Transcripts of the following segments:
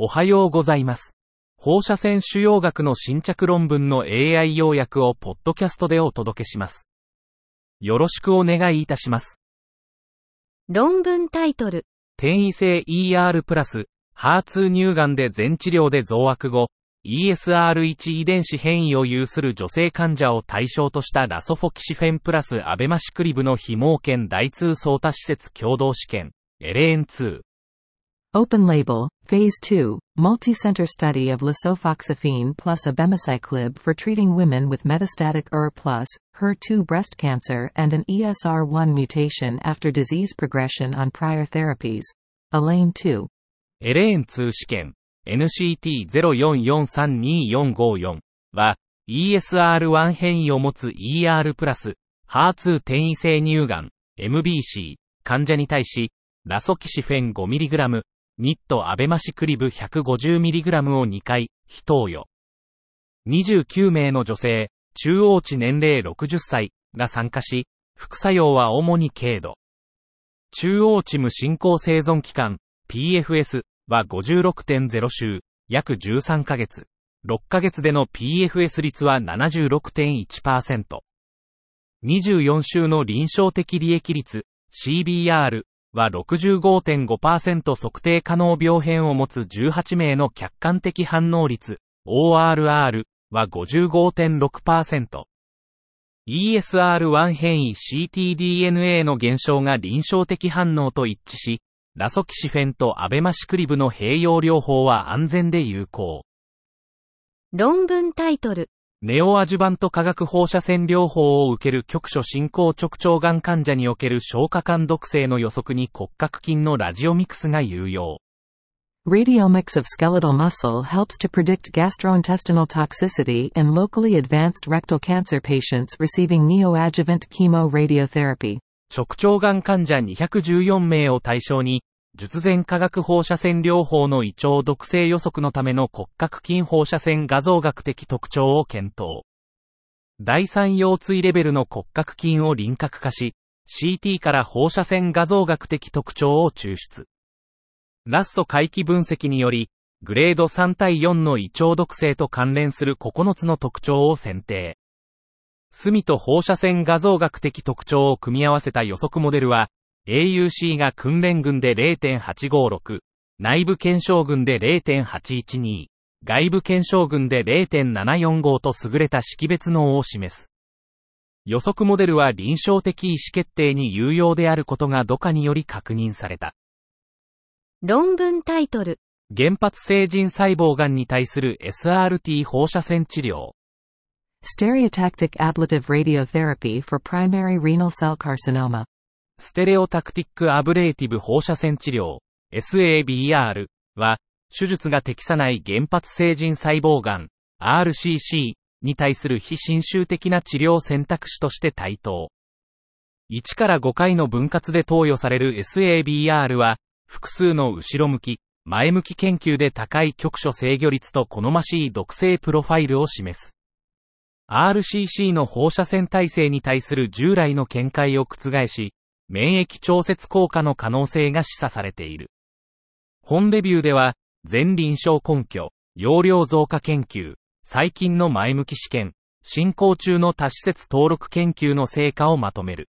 おはようございます。放射線腫瘍学の新着論文の AI 要約をポッドキャストでお届けします。よろしくお願いいたします。論文タイトル、転移性 ER プラス、HER2 乳がんで全治療で増悪後、ESR1 遺伝子変異を有する女性患者を対象としたラソフォキシフェンプラスアベマシクリブの非毛検大通相多施設共同試験、エレーン2。Open label, phase 2, multi-center study of lisofoxifene plus abemaciclib for treating women with metastatic ER plus, HER2 breast cancer and an ESR1 mutation after disease progression on prior therapies. Elaine 2. エレーン2試験 NCT04432454 は ESR1 変異を持つ ER プラス HER2 転移性乳がん MBC 患者に対しラソキシフェン 5mg ニットアベマシクリブ 150mg を2回非投与29名の女性中央値年齢60歳が参加し副作用は主に軽度中央値無進行生存期間 PFS は56.0週、約13ヶ月。6ヶ月での PFS 率は76.1%。24週の臨床的利益率、CBR は65.5%測定可能病変を持つ18名の客観的反応率、ORR は55.6%。ESR1 変異 ctDNA の減少が臨床的反応と一致し、ラソキシフェンとアベマシクリブの併用療法は安全で有効。論文タイトル、ネオアジュバント化学放射線療法を受ける局所進行直腸がん患者における消化管毒性の予測に骨格筋のラジオミクスが有用。Radiomics of skeletal muscle helps to predict gastrointestinal toxicity in locally advanced rectal cancer patients receiving neoadjuvant chemoradiotherapy. 直腸がん患者214名を対象に、術前化学放射線療法の胃腸毒性予測のための骨格筋放射線画像学的特徴を検討。第三腰椎レベルの骨格筋を輪郭化し、CT から放射線画像学的特徴を抽出。ラッソ回帰分析により、グレード3対4の胃腸毒性と関連する9つの特徴を選定。隅と放射線画像学的特徴を組み合わせた予測モデルは、AUC が訓練群で0.856、内部検証群で0.812、外部検証群で0.745と優れた識別能を示す。予測モデルは臨床的意思決定に有用であることが DCA により確認された。論文タイトル、原発性腎細胞癌に対する SRT 放射線治療。Stereotactic ablative radiotherapy for primary renal cell carcinoma. stereotactic ablative 放射線治療、SABR は、手術が適さない原発性腎細胞癌、RCC に対する非侵襲的な治療選択肢として対等。1から5回の分割で投与される SABR は、複数の後ろ向き、前向き研究で高い局所制御率と好ましい毒性プロファイルを示す。RCC の放射線耐性に対する従来の見解を覆し、免疫調節効果の可能性が示唆されている。本レビューでは、全臨床根拠、容量増加研究、最近の前向き試験、進行中の多施設登録研究の成果をまとめる。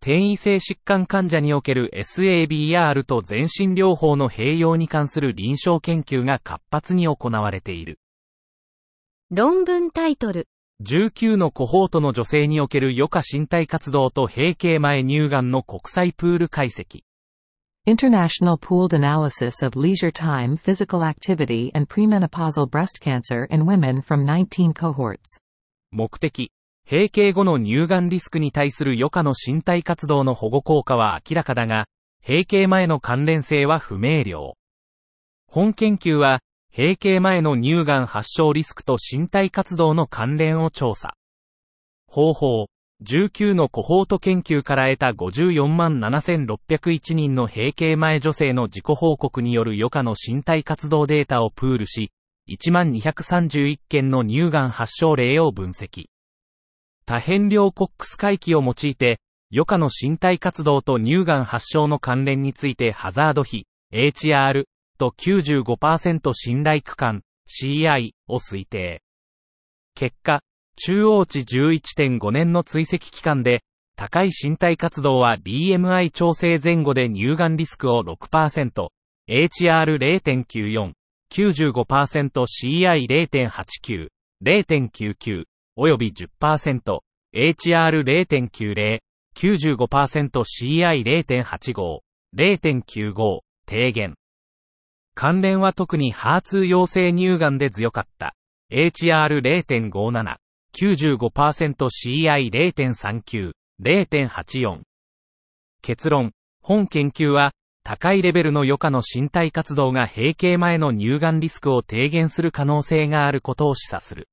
転移性疾患患者における SABR と全身療法の併用に関する臨床研究が活発に行われている。論文タイトル、19のコホートの女性における余暇身体活動と閉経前乳がんの国際プール解析。International pooled analysis of leisure time physical activity and premenopausal breast cancer in women from 19 cohorts. 目的。閉経後の乳がんリスクに対する余暇の身体活動の保護効果は明らかだが、閉経前の関連性は不明瞭。本研究は、閉経前の乳がん発症リスクと身体活動の関連を調査。方法。19のコホート研究から得た54万7601人の閉経前女性の自己報告による余暇の身体活動データをプールし、1万231件の乳がん発症例を分析。多変量コックス回帰を用いて、余暇の身体活動と乳がん発症の関連についてハザード比、HR、95%信頼区間 CI を推定。結果、中央値11.5年の追跡期間で、高い身体活動は BMI 調整前後で乳がんリスクを6%、HR0.94、95%CI0.89、0.99、および10%、HR0.90、95%CI0.85、0.95、低減。関連は特にハーツ陽性乳がんで強かった。HR0.57、95%CI0.39、0.84。結論、本研究は、高いレベルの余暇の身体活動が閉経前の乳がんリスクを低減する可能性があることを示唆する。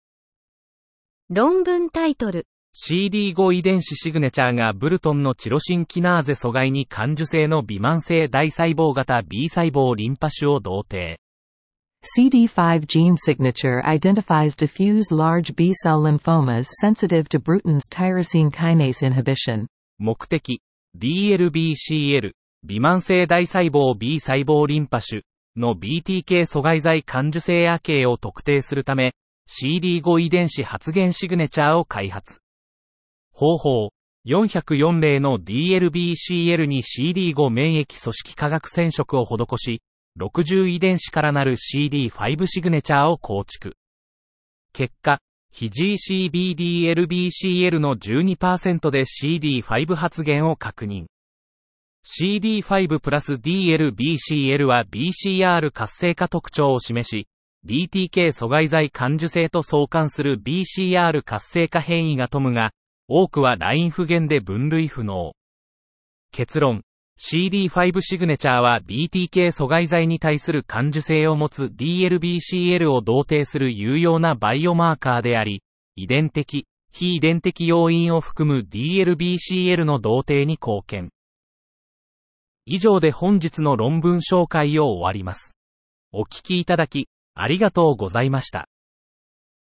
論文タイトル。CD5 遺伝子シグネチャーがブルトンのチロシンキナーゼ阻害に感受性の微慢性大細胞型 B 細胞リンパ種を同定。CD5 gene signature identifies diffuse large B-cell lymphomas sensitive to Bruton's tyrosine kinase inhibition. 目的、DLBCL、微慢性大細胞 B 細胞リンパ種の BTK 阻害剤感受性亜系を特定するため、CD5 遺伝子発現シグネチャーを開発。方法、404例の DLBCL に CD5 免疫組織化学染色を施し、60遺伝子からなる CD5 シグネチャーを構築。結果、非 GCBDLBCL の12%で CD5 発現を確認。CD5 プラス DLBCL は BCR 活性化特徴を示し、BTK 阻害剤感受性と相関する BCR 活性化変異が富むが、多くはライン不減で分類不能。結論、CD5 シグネチャーは BTK 阻害剤に対する感受性を持つ DLBCL を同定する有用なバイオマーカーであり、遺伝的、非遺伝的要因を含む DLBCL の同定に貢献。以上で本日の論文紹介を終わります。お聞きいただき、ありがとうございました。